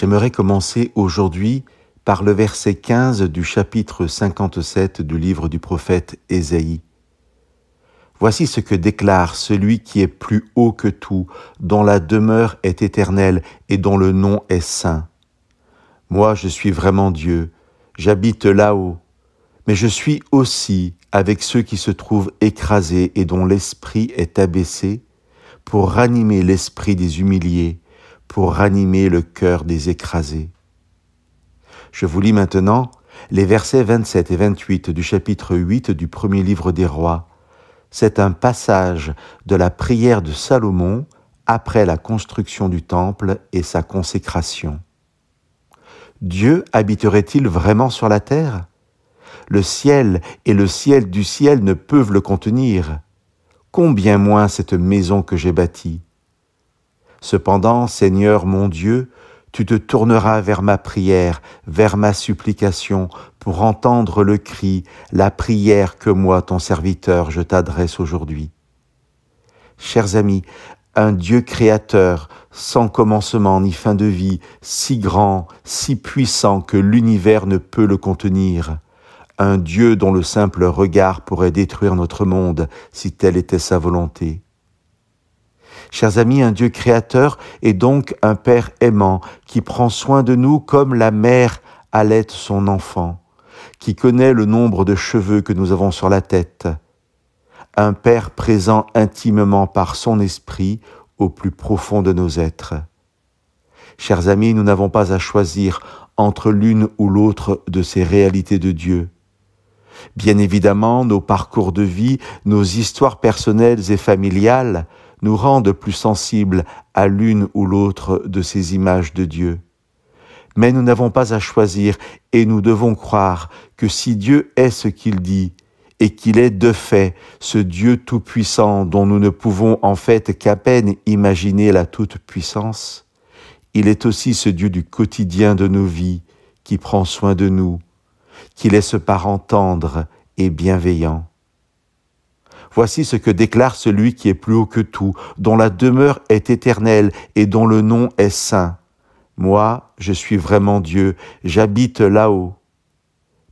J'aimerais commencer aujourd'hui par le verset 15 du chapitre 57 du livre du prophète Ésaïe. Voici ce que déclare celui qui est plus haut que tout, dont la demeure est éternelle et dont le nom est saint. Moi, je suis vraiment Dieu, j'habite là-haut, mais je suis aussi avec ceux qui se trouvent écrasés et dont l'esprit est abaissé, pour ranimer l'esprit des humiliés, pour ranimer le cœur des écrasés. Je vous lis maintenant les versets 27 et 28 du chapitre 8 du premier livre des rois. C'est un passage de la prière de Salomon après la construction du temple et sa consécration. Dieu habiterait-il vraiment sur la terre? Le ciel et le ciel du ciel ne peuvent le contenir. Combien moins cette maison que j'ai bâtie? Cependant, Seigneur mon Dieu, tu te tourneras vers ma prière, vers ma supplication, pour entendre le cri, la prière que moi, ton serviteur, je t'adresse aujourd'hui. Chers amis, un Dieu créateur, sans commencement ni fin de vie, si grand, si puissant que l'univers ne peut le contenir, un Dieu dont le simple regard pourrait détruire notre monde si telle était sa volonté. Chers amis, un Dieu créateur est donc un Père aimant qui prend soin de nous comme la mère allait son enfant, qui connaît le nombre de cheveux que nous avons sur la tête, un Père présent intimement par son esprit au plus profond de nos êtres. Chers amis, nous n'avons pas à choisir entre l'une ou l'autre de ces réalités de Dieu. Bien évidemment, nos parcours de vie, nos histoires personnelles et familiales nous rendent plus sensibles à l'une ou l'autre de ces images de Dieu. Mais nous n'avons pas à choisir et nous devons croire que si Dieu est ce qu'il dit, et qu'il est de fait ce Dieu tout-puissant dont nous ne pouvons en fait qu'à peine imaginer la toute-puissance, il est aussi ce Dieu du quotidien de nos vies qui prend soin de nous, qui laisse parent tendre et bienveillant. Voici ce que déclare celui qui est plus haut que tout, dont la demeure est éternelle et dont le nom est saint. Moi, je suis vraiment Dieu, j'habite là-haut.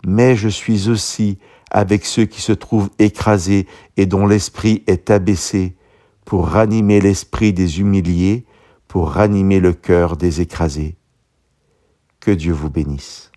Mais je suis aussi avec ceux qui se trouvent écrasés et dont l'esprit est abaissé, pour ranimer l'esprit des humiliés, pour ranimer le cœur des écrasés. Que Dieu vous bénisse.